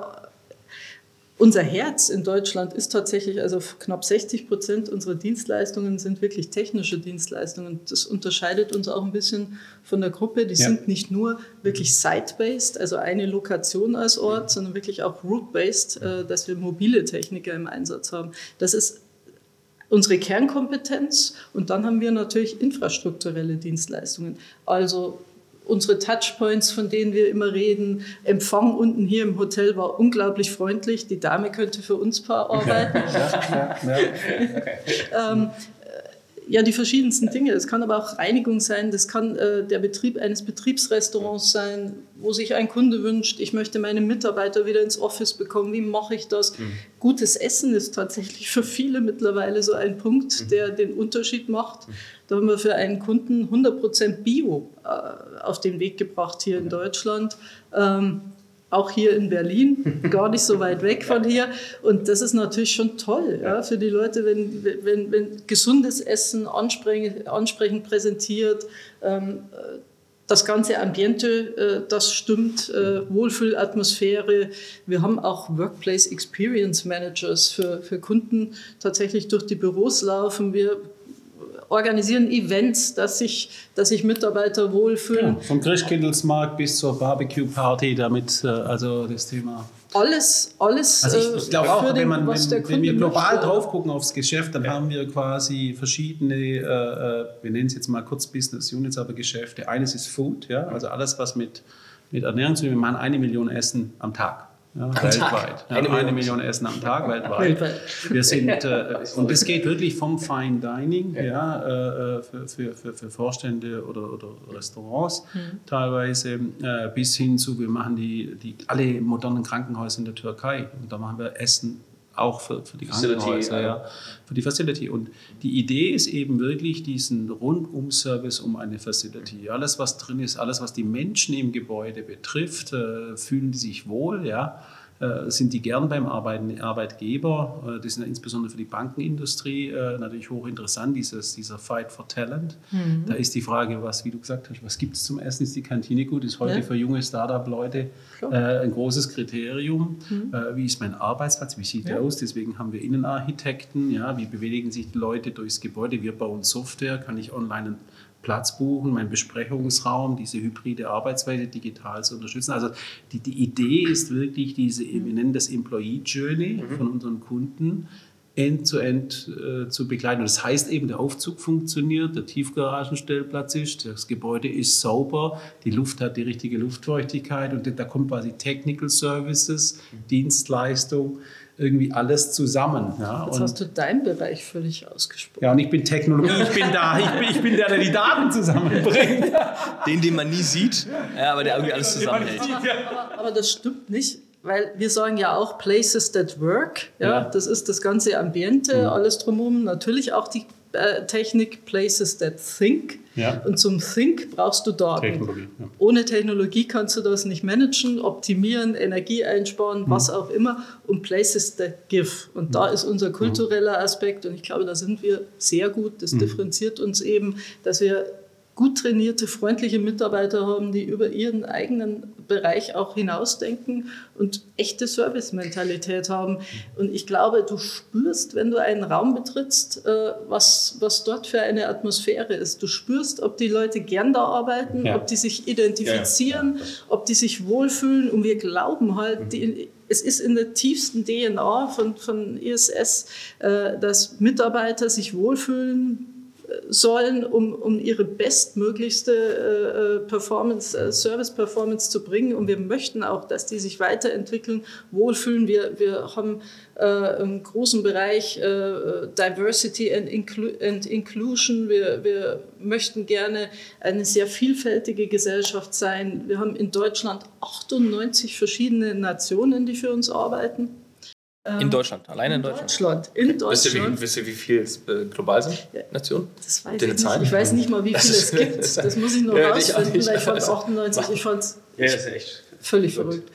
unser Herz in Deutschland ist tatsächlich, also knapp 60 Prozent unserer Dienstleistungen sind wirklich technische Dienstleistungen. Das unterscheidet uns auch ein bisschen von der Gruppe. Die ja. sind nicht nur wirklich site-based, also eine Lokation als Ort, sondern wirklich auch route-based, äh, dass wir mobile Techniker im Einsatz haben. Das ist unsere Kernkompetenz und dann haben wir natürlich infrastrukturelle Dienstleistungen. Also unsere Touchpoints, von denen wir immer reden. Empfang unten hier im Hotel war unglaublich freundlich. Die Dame könnte für uns paar arbeiten. Ja, ja, ja. ähm, ja, die verschiedensten Dinge. Es kann aber auch Reinigung sein, das kann äh, der Betrieb eines Betriebsrestaurants sein, wo sich ein Kunde wünscht, ich möchte meine Mitarbeiter wieder ins Office bekommen. Wie mache ich das? Mhm. Gutes Essen ist tatsächlich für viele mittlerweile so ein Punkt, mhm. der den Unterschied macht. Mhm. Da haben wir für einen Kunden 100% Bio äh, auf den Weg gebracht hier in Deutschland. Ähm, auch hier in Berlin, gar nicht so weit weg von hier. Und das ist natürlich schon toll ja, für die Leute, wenn, wenn, wenn gesundes Essen ansprechend, ansprechend präsentiert, ähm, das ganze Ambiente, äh, das stimmt, äh, Wohlfühlatmosphäre. Wir haben auch Workplace Experience Managers für, für Kunden tatsächlich durch die Büros laufen. Wir organisieren Events, dass sich, dass sich Mitarbeiter wohlfühlen. Ja, vom Christkindlesmarkt bis zur Barbecue-Party, damit äh, also das Thema alles, alles. Also ich, ich glaube auch, den, wenn, man, wenn, wenn wir global möchte. drauf gucken aufs Geschäft, dann ja. haben wir quasi verschiedene, äh, äh, wir nennen es jetzt mal kurz Business Units, aber Geschäfte. Eines ist Food, ja, also alles, was mit, mit Ernährung zu tun. Wir machen eine Million Essen am Tag. Ja, weltweit. Ja, eine, Million. Million. Essen am Tag weltweit. Wir sind, äh, und es geht wirklich vom Fine Dining ja. ja äh, für, für, für, für, Vorstände oder, oder Restaurants mhm. teilweise äh, bis hin zu, wir machen die, die, alle modernen Krankenhäuser in der Türkei. Und da machen wir Essen auch für, für die Krankenhäuser, ja, für die Facility. Und die Idee ist eben wirklich diesen Rundum-Service um eine Facility. Alles, was drin ist, alles, was die Menschen im Gebäude betrifft, äh, fühlen die sich wohl, ja. Äh, sind die gern beim Arbeiten, Arbeitgeber. Äh, das ist insbesondere für die Bankenindustrie äh, natürlich hochinteressant, dieses, dieser Fight for Talent. Mhm. Da ist die Frage, was, wie du gesagt hast, was gibt es zum Essen? Ist die Kantine gut? Ist heute ja. für junge Startup-Leute ein großes Kriterium. Mhm. Wie ist mein Arbeitsplatz? Wie sieht ja. der aus? Deswegen haben wir Innenarchitekten. Ja, wie bewegen sich die Leute durchs Gebäude? Wir bauen Software. Kann ich online Platz buchen, meinen Besprechungsraum, diese hybride Arbeitsweise digital zu unterstützen. Also die, die Idee ist wirklich diese, wir nennen das Employee Journey mhm. von unseren Kunden, end-zu-end -end, äh, zu begleiten. Und das heißt eben, der Aufzug funktioniert, der Tiefgaragenstellplatz ist, das Gebäude ist sauber, die Luft hat die richtige Luftfeuchtigkeit und da kommt quasi Technical Services, Dienstleistung, irgendwie alles zusammen. Ja. Jetzt und hast du deinen Bereich völlig ausgesprochen. Ja, und ich bin Technologie, ich bin da, ich bin, ich bin der, der die Daten zusammenbringt. Den, den man nie sieht, ja, aber der irgendwie alles zusammenhält. Aber, aber, aber das stimmt nicht weil wir sagen ja auch Places that work. Ja, ja. Das ist das ganze Ambiente, mhm. alles drumherum. Natürlich auch die Technik Places that think. Ja. Und zum Think brauchst du Daten. Technologie, ja. Ohne Technologie kannst du das nicht managen, optimieren, Energie einsparen, mhm. was auch immer. Und Places that give. Und mhm. da ist unser kultureller Aspekt. Und ich glaube, da sind wir sehr gut. Das mhm. differenziert uns eben, dass wir gut trainierte, freundliche Mitarbeiter haben, die über ihren eigenen Bereich auch hinausdenken und echte Service-Mentalität haben. Und ich glaube, du spürst, wenn du einen Raum betrittst, äh, was, was dort für eine Atmosphäre ist. Du spürst, ob die Leute gern da arbeiten, ja. ob die sich identifizieren, ja, ja, ob die sich wohlfühlen. Und wir glauben halt, mhm. die, es ist in der tiefsten DNA von, von ISS, äh, dass Mitarbeiter sich wohlfühlen, sollen, um, um ihre bestmöglichste äh, Performance, äh, Service-Performance zu bringen. Und wir möchten auch, dass die sich weiterentwickeln, wohlfühlen. Wir, wir haben äh, einen großen Bereich äh, Diversity and, Inclu and Inclusion. Wir, wir möchten gerne eine sehr vielfältige Gesellschaft sein. Wir haben in Deutschland 98 verschiedene Nationen, die für uns arbeiten. In ähm, Deutschland, alleine in Deutschland. Deutschland. In Deutschland. Wisst ihr, wie, wisst ihr, wie viel es äh, global sind, Nationen? Das weiß ich nicht. Zahlen? Ich weiß nicht mal, wie viel es gibt. Das muss ich noch ja, rausfinden. Ich, ich fand 98, ich fand es ja, völlig verrückt.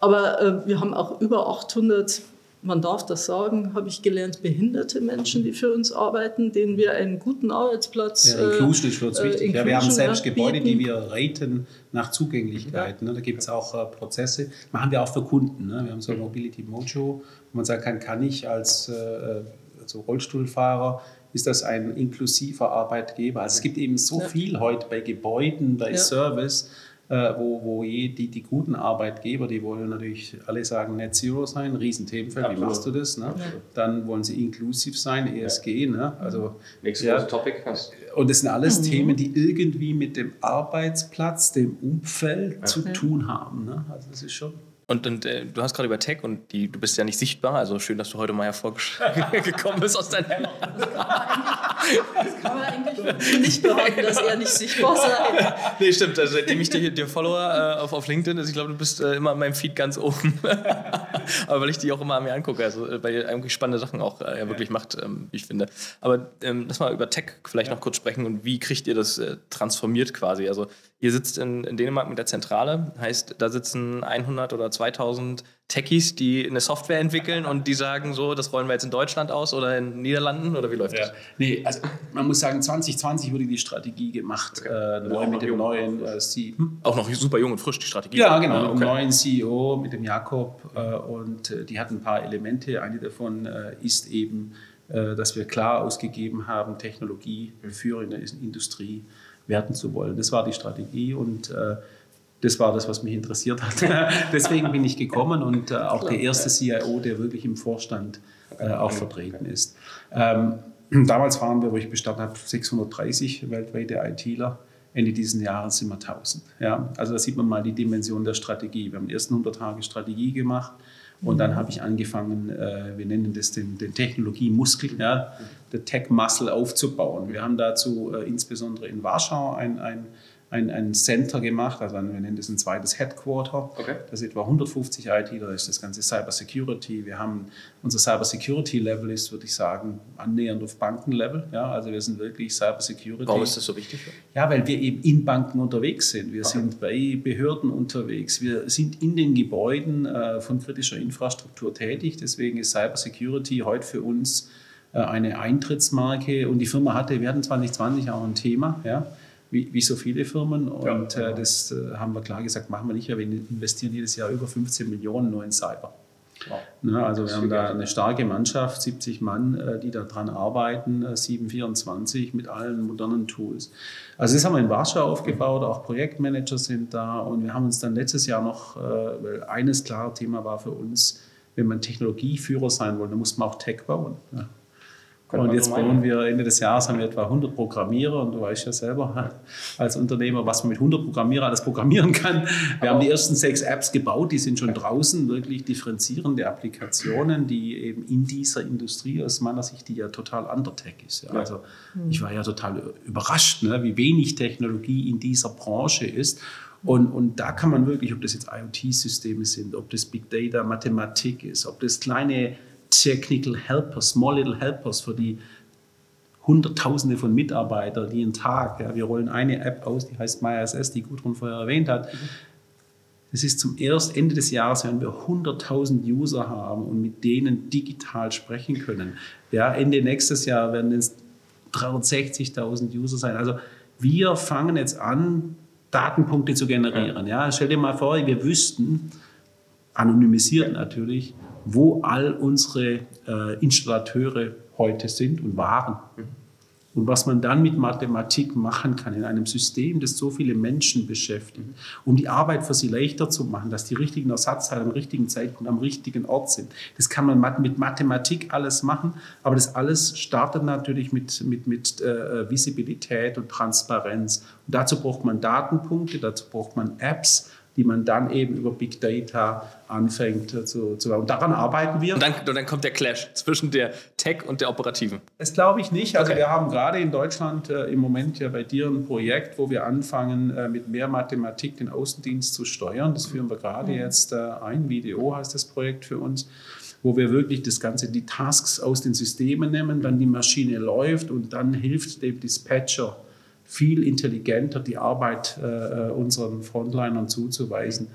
Aber äh, wir haben auch über 800 man darf das sagen, habe ich gelernt, behinderte Menschen, die für uns arbeiten, denen wir einen guten Arbeitsplatz. Ja, Inclusion ist für uns äh, wichtig. Ja, wir haben selbst Gebäude, die wir raten nach Zugänglichkeit. Ja. Ne? Da gibt es auch äh, Prozesse. Machen wir auch für Kunden. Ne? Wir haben so ein Mobility Mojo, wo man sagen kann, kann ich als äh, also Rollstuhlfahrer ist das ein inklusiver Arbeitgeber. Also es gibt eben so viel heute bei Gebäuden, bei. Service, äh, wo, wo je, die, die guten Arbeitgeber, die wollen natürlich alle sagen Net Zero sein, Riesenthemenfeld, wie machst du das? Ne? Dann wollen sie inklusiv sein, ESG. Ne? Also, Nächstes ja, Topic. Und das sind alles mhm. Themen, die irgendwie mit dem Arbeitsplatz, dem Umfeld ja. zu tun haben. Ne? Also das ist schon und, und äh, du hast gerade über Tech und die, du bist ja nicht sichtbar, also schön, dass du heute mal hervorgekommen bist aus deinem. das kann man eigentlich nicht behaupten, dass er nicht sichtbar sei. nee, stimmt. Also, seitdem ich dir, dir Follower äh, auf, auf LinkedIn ist, ich glaube, du bist äh, immer in meinem Feed ganz oben. Aber weil ich die auch immer an mir angucke, also äh, weil ihr eigentlich spannende Sachen auch äh, ja, wirklich macht, ähm, wie ich finde. Aber ähm, lass mal über Tech vielleicht ja. noch kurz sprechen und wie kriegt ihr das äh, transformiert quasi? Also Ihr sitzt in, in, Dänemark mit der Zentrale, heißt, da sitzen 100 oder 2000 Techies, die eine Software entwickeln und die sagen so, das rollen wir jetzt in Deutschland aus oder in den Niederlanden oder wie läuft ja. das? Nee, also man muss sagen, 2020 wurde die Strategie gemacht, okay. äh, neu mit dem neuen äh, CEO. Hm? Auch noch super jung und frisch, die Strategie? Ja, genau, ah, okay. neuen CEO mit dem Jakob äh, und äh, die hat ein paar Elemente. Eine davon äh, ist eben, äh, dass wir klar ausgegeben haben, Technologie für in der Industrie werten zu wollen. Das war die Strategie und äh, das war das, was mich interessiert hat. Deswegen bin ich gekommen und äh, auch der erste CIO, der wirklich im Vorstand äh, auch vertreten ist. Ähm, damals waren wir, wo ich bestanden habe, 630 weltweite ITler. Ende dieses Jahres sind wir 1000. Ja? Also da sieht man mal die Dimension der Strategie. Wir haben die ersten 100 Tage Strategie gemacht und dann habe ich angefangen, äh, wir nennen das den, den Technologiemuskel, ja, der Tech-Muscle aufzubauen. Wir haben dazu äh, insbesondere in Warschau ein, ein ein, ein Center gemacht, also ein, wir nennen das ein zweites Headquarter. Okay. Das ist etwa 150 IT, da ist das ganze Cyber Security. Wir haben unser Cyber Security Level ist, würde ich sagen, annähernd auf Bankenlevel. Ja, also wir sind wirklich Cyber Security. Warum ist das so wichtig? Ja, weil wir eben in Banken unterwegs sind. Wir okay. sind bei Behörden unterwegs. Wir sind in den Gebäuden äh, von kritischer Infrastruktur tätig. Deswegen ist Cyber Security heute für uns äh, eine Eintrittsmarke. Und die Firma hatte, wir hatten 2020 auch ein Thema. Ja wie, wie so viele Firmen. Und ja, äh, genau. das äh, haben wir klar gesagt, machen wir nicht. Wir investieren jedes Jahr über 15 Millionen nur in Cyber. Ne, also wir haben da eine starke Mannschaft, 70 Mann, äh, die daran arbeiten, 724 äh, mit allen modernen Tools. Also das haben wir in Warschau aufgebaut, auch Projektmanager sind da und wir haben uns dann letztes Jahr noch, weil eines klare Thema war für uns, wenn man Technologieführer sein will, dann muss man auch Tech bauen. Und jetzt bauen wir Ende des Jahres haben wir etwa 100 Programmierer und du weißt ja selber als Unternehmer, was man mit 100 Programmierer alles programmieren kann. Wir Aber haben die ersten sechs Apps gebaut, die sind schon draußen, wirklich differenzierende Applikationen, die eben in dieser Industrie aus meiner Sicht, die ja total undertech ist. Ja. Also ich war ja total überrascht, ne, wie wenig Technologie in dieser Branche ist. Und, und da kann man wirklich, ob das jetzt IoT-Systeme sind, ob das Big Data, Mathematik ist, ob das kleine Technical Helpers, Small Little Helpers für die Hunderttausende von Mitarbeitern, die jeden Tag, ja, wir rollen eine App aus, die heißt MySS, die Gudrun vorher erwähnt hat. Es ist zum ersten Ende des Jahres, wenn wir 100.000 User haben und mit denen digital sprechen können. Ja, Ende nächstes Jahr werden es 360.000 User sein. Also wir fangen jetzt an, Datenpunkte zu generieren. Ja, stell dir mal vor, wir wüssten, anonymisiert natürlich, wo all unsere äh, Installateure heute sind und waren. Und was man dann mit Mathematik machen kann in einem System, das so viele Menschen beschäftigt, um die Arbeit für sie leichter zu machen, dass die richtigen Ersatzteile am richtigen Zeitpunkt am richtigen Ort sind. Das kann man mit Mathematik alles machen, aber das alles startet natürlich mit, mit, mit äh, Visibilität und Transparenz. Und dazu braucht man Datenpunkte, dazu braucht man Apps, die man dann eben über Big Data anfängt zu, zu Und daran arbeiten wir. Und dann, und dann kommt der Clash zwischen der Tech und der Operativen. Das glaube ich nicht. Also okay. wir haben gerade in Deutschland äh, im Moment ja bei dir ein Projekt, wo wir anfangen, äh, mit mehr Mathematik den Außendienst zu steuern. Das führen wir gerade mhm. jetzt äh, ein. Video heißt das Projekt für uns wo wir wirklich das Ganze, die Tasks aus den Systemen nehmen, dann die Maschine läuft und dann hilft dem Dispatcher viel intelligenter die Arbeit äh, unseren Frontlinern zuzuweisen.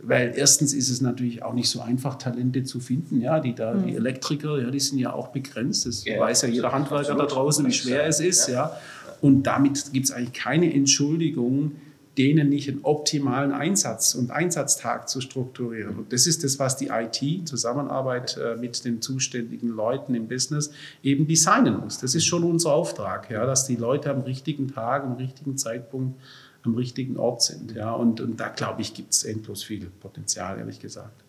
Weil erstens ist es natürlich auch nicht so einfach, Talente zu finden. Ja, die, da, die mhm. Elektriker, ja, die sind ja auch begrenzt. Das ja, weiß ja jeder Handwerker da draußen, wie schwer es ist. Ja. ja. Und damit gibt es eigentlich keine Entschuldigung, denen nicht einen optimalen Einsatz und Einsatztag zu strukturieren. Und das ist das, was die IT, Zusammenarbeit äh, mit den zuständigen Leuten im Business, eben designen muss. Das ist schon unser Auftrag, ja, dass die Leute am richtigen Tag, am richtigen Zeitpunkt, am richtigen Ort sind. Ja. Und, und da, glaube ich, gibt es endlos viel Potenzial, ehrlich gesagt.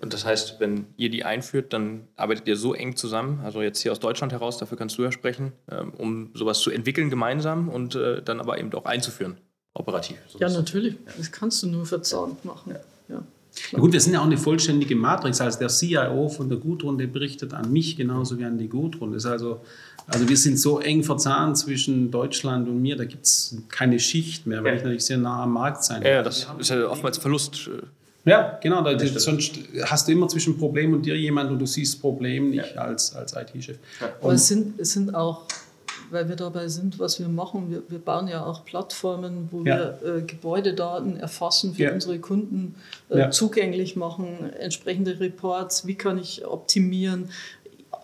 Und das heißt, wenn ihr die einführt, dann arbeitet ihr so eng zusammen, also jetzt hier aus Deutschland heraus, dafür kannst du ja sprechen, ähm, um sowas zu entwickeln gemeinsam und äh, dann aber eben auch einzuführen operativ. So ja, natürlich. Das kannst du nur verzahnt machen. Ja. ja. Ja gut, wir sind ja auch eine vollständige Matrix. Also der CIO von der Gudrun, der berichtet an mich genauso wie an die Gudrun. Das ist also, also wir sind so eng verzahnt zwischen Deutschland und mir, da gibt es keine Schicht mehr, weil ja. ich natürlich sehr nah am Markt sein Ja, das ist ja oftmals Verlust. Äh, ja, genau. Da, sonst hast du immer zwischen Problem und dir jemand und du siehst Problem nicht ja. als, als IT-Chef. Aber es sind, es sind auch weil wir dabei sind, was wir machen. Wir, wir bauen ja auch Plattformen, wo ja. wir äh, Gebäudedaten erfassen für ja. unsere Kunden, äh, ja. zugänglich machen, entsprechende Reports, wie kann ich optimieren.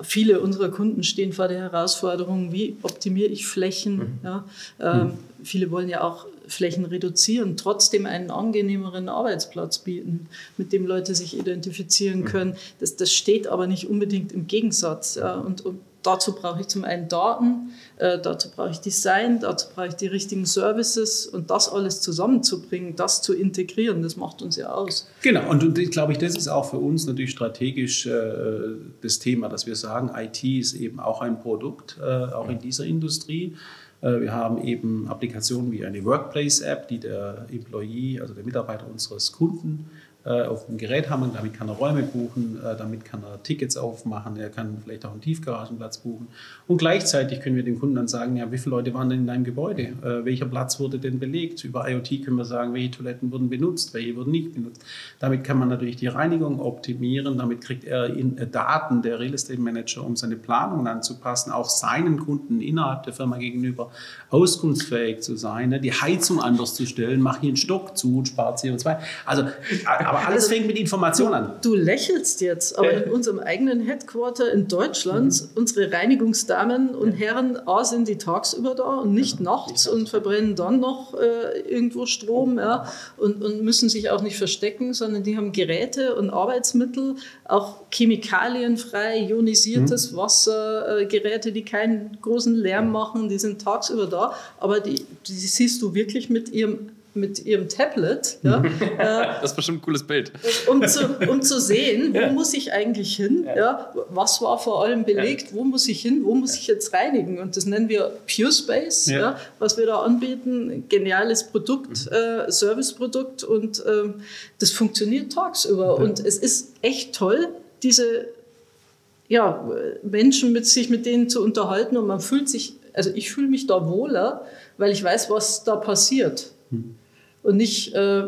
Viele unserer Kunden stehen vor der Herausforderung, wie optimiere ich Flächen. Mhm. Ja? Ähm, mhm. Viele wollen ja auch Flächen reduzieren, trotzdem einen angenehmeren Arbeitsplatz bieten, mit dem Leute sich identifizieren mhm. können. Das, das steht aber nicht unbedingt im Gegensatz. Ja? Und, und dazu brauche ich zum einen Daten, äh, dazu brauche ich Design, dazu brauche ich die richtigen Services und das alles zusammenzubringen, das zu integrieren, das macht uns ja aus. Genau, und, und ich glaube, ich, das ist auch für uns natürlich strategisch äh, das Thema, dass wir sagen, IT ist eben auch ein Produkt, äh, auch in dieser Industrie. Äh, wir haben eben Applikationen wie eine Workplace-App, die der Employee, also der Mitarbeiter unseres Kunden, auf dem Gerät haben und damit kann er Räume buchen, äh, damit kann er Tickets aufmachen, er kann vielleicht auch einen Tiefgaragenplatz buchen. Und gleichzeitig können wir dem Kunden dann sagen, ja, wie viele Leute waren denn in deinem Gebäude? Äh, welcher Platz wurde denn belegt? Über IoT können wir sagen, welche Toiletten wurden benutzt, welche wurden nicht benutzt. Damit kann man natürlich die Reinigung optimieren, damit kriegt er in, Daten, der Real Estate Manager, um seine Planungen anzupassen, auch seinen Kunden innerhalb der Firma gegenüber auskunftsfähig zu sein, ne? die Heizung anders zu stellen, mach hier einen Stock zu und spart CO2. Also Aber alles also, fängt mit Information du, an. Du lächelst jetzt, aber in unserem eigenen Headquarter in Deutschland, mhm. unsere Reinigungsdamen und Herren, A, sind die tagsüber da und nicht ja, nachts und verbrennen dann noch äh, irgendwo Strom ja, und, und müssen sich auch nicht verstecken, sondern die haben Geräte und Arbeitsmittel, auch chemikalienfrei, ionisiertes mhm. Wasser, äh, Geräte, die keinen großen Lärm machen, die sind tagsüber da, aber die, die siehst du wirklich mit ihrem mit ihrem Tablet. Ja, äh, das ist bestimmt ein cooles Bild. Um zu, um zu sehen, wo ja. muss ich eigentlich hin? Ja. was war vor allem belegt? Wo muss ich hin? Wo muss ich jetzt reinigen? Und das nennen wir Pure Space, ja. was wir da anbieten. Geniales Produkt, mhm. äh, Serviceprodukt und ähm, das funktioniert tagsüber. Und es ist echt toll, diese ja, Menschen mit sich mit denen zu unterhalten und man fühlt sich, also ich fühle mich da wohler, weil ich weiß, was da passiert. Hm und nicht, äh,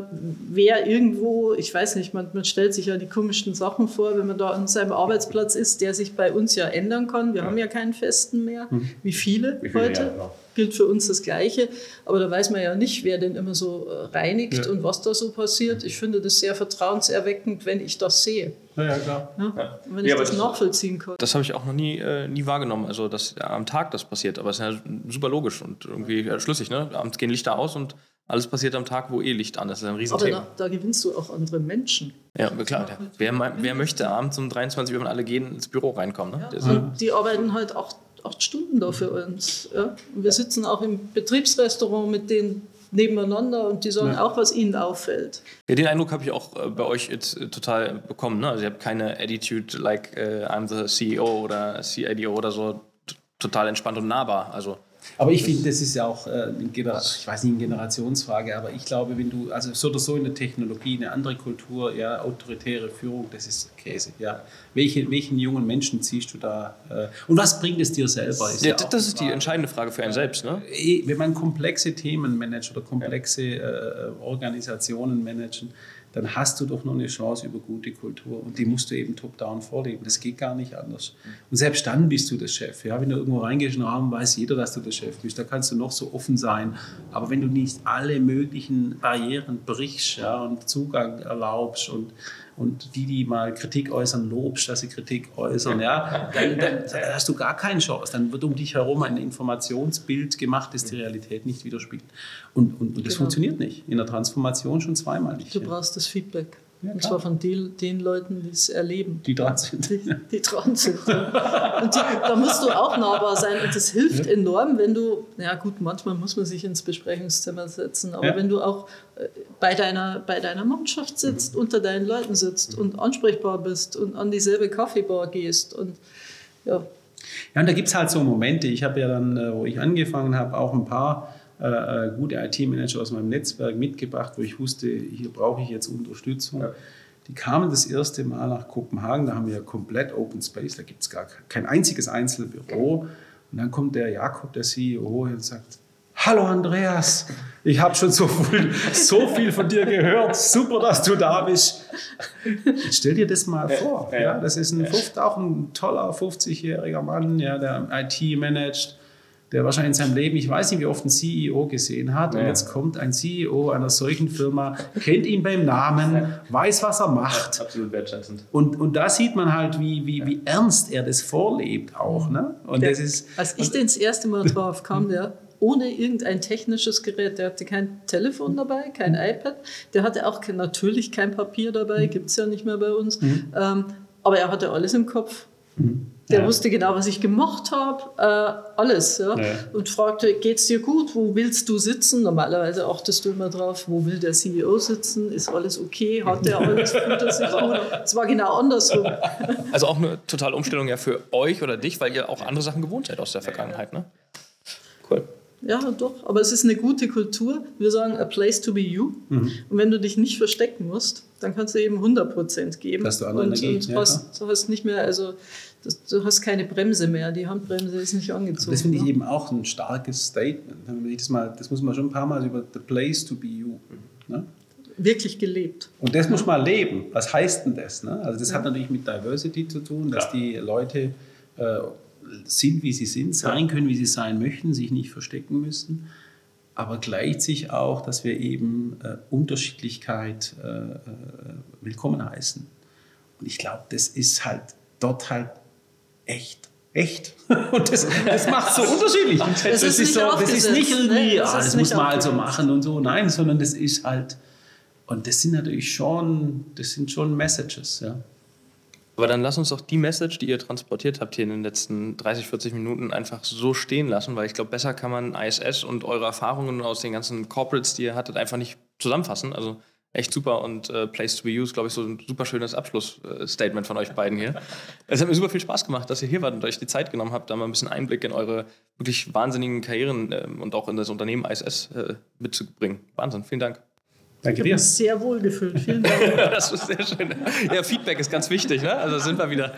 wer irgendwo, ich weiß nicht, man, man stellt sich ja die komischsten Sachen vor, wenn man da an seinem Arbeitsplatz ist, der sich bei uns ja ändern kann. Wir ja. haben ja keinen festen mehr, mhm. wie viele, wie viele heute. Ja, genau. Gilt für uns das Gleiche. Aber da weiß man ja nicht, wer denn immer so äh, reinigt ja. und was da so passiert. Ich finde das sehr vertrauenserweckend, wenn ich das sehe. Ja, ja klar. Ja? Wenn ich das, das nachvollziehen kann. Das habe ich auch noch nie, äh, nie wahrgenommen, also dass am Tag das passiert. Aber es ist ja super logisch und irgendwie schlüssig. Ne? Abends gehen Lichter aus und alles passiert am Tag, wo eh Licht an ist. Das ist ein Riesenthema. Aber da, da gewinnst du auch andere Menschen. Ja, klar. Ja. Wer, wer, möchte abends um 23 Uhr, wenn alle gehen, ins Büro reinkommen? Ne? Ja, und die arbeiten halt acht, acht Stunden da für uns. Ja? Und wir sitzen auch im Betriebsrestaurant mit denen nebeneinander und die sagen ja. auch, was ihnen auffällt. Ja, den Eindruck habe ich auch äh, bei euch jetzt äh, total bekommen. Ne? Also ihr habt keine Attitude like uh, I'm the CEO oder CIDO oder so total entspannt und nahbar. Also aber ich finde, das ist ja auch, äh, ich weiß nicht, eine Generationsfrage, aber ich glaube, wenn du, also so oder so in der Technologie, eine andere Kultur, ja, autoritäre Führung, das ist Käse, ja. Welche, welchen jungen Menschen ziehst du da? Äh, und was bringt es dir selber? Ist ja, ja das ist die entscheidende Frage für einen selbst, ne? Eh, wenn man komplexe Themen managt oder komplexe äh, Organisationen managen, dann hast du doch noch eine Chance über gute Kultur. Und die musst du eben top-down vorleben. Das geht gar nicht anders. Und selbst dann bist du der Chef. Ja? Wenn du irgendwo reingehst in den Raum, weiß jeder, dass du der Chef bist. Da kannst du noch so offen sein. Aber wenn du nicht alle möglichen Barrieren brichst ja, und Zugang erlaubst und und die, die mal Kritik äußern, lobst, dass sie Kritik äußern, ja, dann, dann, hast du gar keine Chance. Dann wird um dich herum ein Informationsbild gemacht, das die Realität nicht widerspiegelt. Und, und, und das genau. funktioniert nicht. In der Transformation schon zweimal nicht. Du brauchst das Feedback. Ja, und zwar von den, den Leuten, die es erleben. Die dran sind. Die, die dran sind. Ja. Und die, da musst du auch nahbar sein. Und das hilft ja. enorm, wenn du, ja gut, manchmal muss man sich ins Besprechungszimmer setzen, aber wenn du auch äh, bei deiner, bei deiner Mannschaft sitzt, mhm. unter deinen Leuten sitzt und ansprechbar bist und an dieselbe Kaffeebar gehst und ja. Ja, und da gibt es halt so Momente. Ich habe ja dann, äh, wo ich angefangen habe, auch ein paar äh, äh gute IT-Manager aus meinem Netzwerk mitgebracht, wo ich wusste, hier brauche ich jetzt Unterstützung. Ja. Die kamen das erste Mal nach Kopenhagen, da haben wir ja komplett Open Space, da gibt es gar kein einziges Einzelbüro. Und dann kommt der Jakob, der CEO, und sagt, Hallo Andreas, ich habe schon so viel, so viel von dir gehört. Super, dass du da bist. Stell dir das mal vor. Ja, das ist ein, auch ein toller 50-jähriger Mann, ja, der IT managt der wahrscheinlich in seinem Leben, ich weiß nicht, wie oft ein CEO gesehen hat. Ja. Und jetzt kommt ein CEO einer solchen Firma, kennt ihn beim Namen, weiß, was er macht. Ja, absolut wertschätzend. Und, und da sieht man halt, wie, wie, wie ernst er das vorlebt auch. Ne? Und der, das ist, als ich den das erste Mal drauf kam, der ohne irgendein technisches Gerät. Der hatte kein Telefon dabei, kein iPad. Der hatte auch kein, natürlich kein Papier dabei, gibt es ja nicht mehr bei uns. Mhm. Ähm, aber er hatte alles im Kopf. Mhm. Der ja. wusste genau, was ich gemacht habe, äh, alles. Ja? ja? Und fragte, geht's dir gut? Wo willst du sitzen? Normalerweise achtest du immer drauf, wo will der CEO sitzen? Ist alles okay? Hat der alles? Gut? Es war genau andersrum. Also auch eine totale Umstellung ja für euch oder dich, weil ihr auch andere Sachen gewohnt seid aus der Vergangenheit. Ne? Cool. Ja, doch. Aber es ist eine gute Kultur. Wir sagen, a place to be you. Mhm. Und wenn du dich nicht verstecken musst, dann kannst du eben 100% geben. Dass du und, Energie. und ja, hast, du hast nicht mehr, also das, du hast keine Bremse mehr. Die Handbremse ist nicht angezogen. Das finde ich ne? eben auch ein starkes Statement. Das, mal, das muss man schon ein paar Mal über the place to be you. Ne? Wirklich gelebt. Und das muss man leben. Was heißt denn das? Ne? Also das ja. hat natürlich mit Diversity zu tun, dass ja. die Leute äh, sind, wie sie sind, sein können, wie sie sein möchten, sich nicht verstecken müssen. aber gleicht sich auch, dass wir eben äh, Unterschiedlichkeit äh, äh, willkommen heißen. Und ich glaube, das ist halt dort halt echt. Echt. Und das, das macht so unterschiedlich. Das, das, ist, ist so, das ist nicht irgendwie, ne? das, ah, das muss man halt so machen und so. Nein, sondern das ist halt, und das sind natürlich schon, das sind schon Messages, ja. Aber dann lass uns doch die Message, die ihr transportiert habt hier in den letzten 30, 40 Minuten, einfach so stehen lassen, weil ich glaube, besser kann man ISS und eure Erfahrungen aus den ganzen Corporates, die ihr hattet, einfach nicht zusammenfassen. Also echt super und äh, Place to be used, glaube ich, so ein super schönes Abschlussstatement von euch beiden hier. Es hat mir super viel Spaß gemacht, dass ihr hier wart und euch die Zeit genommen habt, da mal ein bisschen Einblick in eure wirklich wahnsinnigen Karrieren äh, und auch in das Unternehmen ISS äh, mitzubringen. Wahnsinn, vielen Dank. Danke dir. sehr wohl gefühlt. Vielen Dank. das ist sehr schön. Ja, Feedback ist ganz wichtig. Ne? Also sind wir wieder.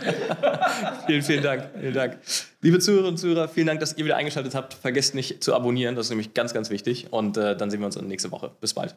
vielen, vielen Dank. Vielen Dank. Liebe Zuhörerinnen und Zuhörer, vielen Dank, dass ihr wieder eingeschaltet habt. Vergesst nicht zu abonnieren. Das ist nämlich ganz, ganz wichtig. Und äh, dann sehen wir uns nächste Woche. Bis bald.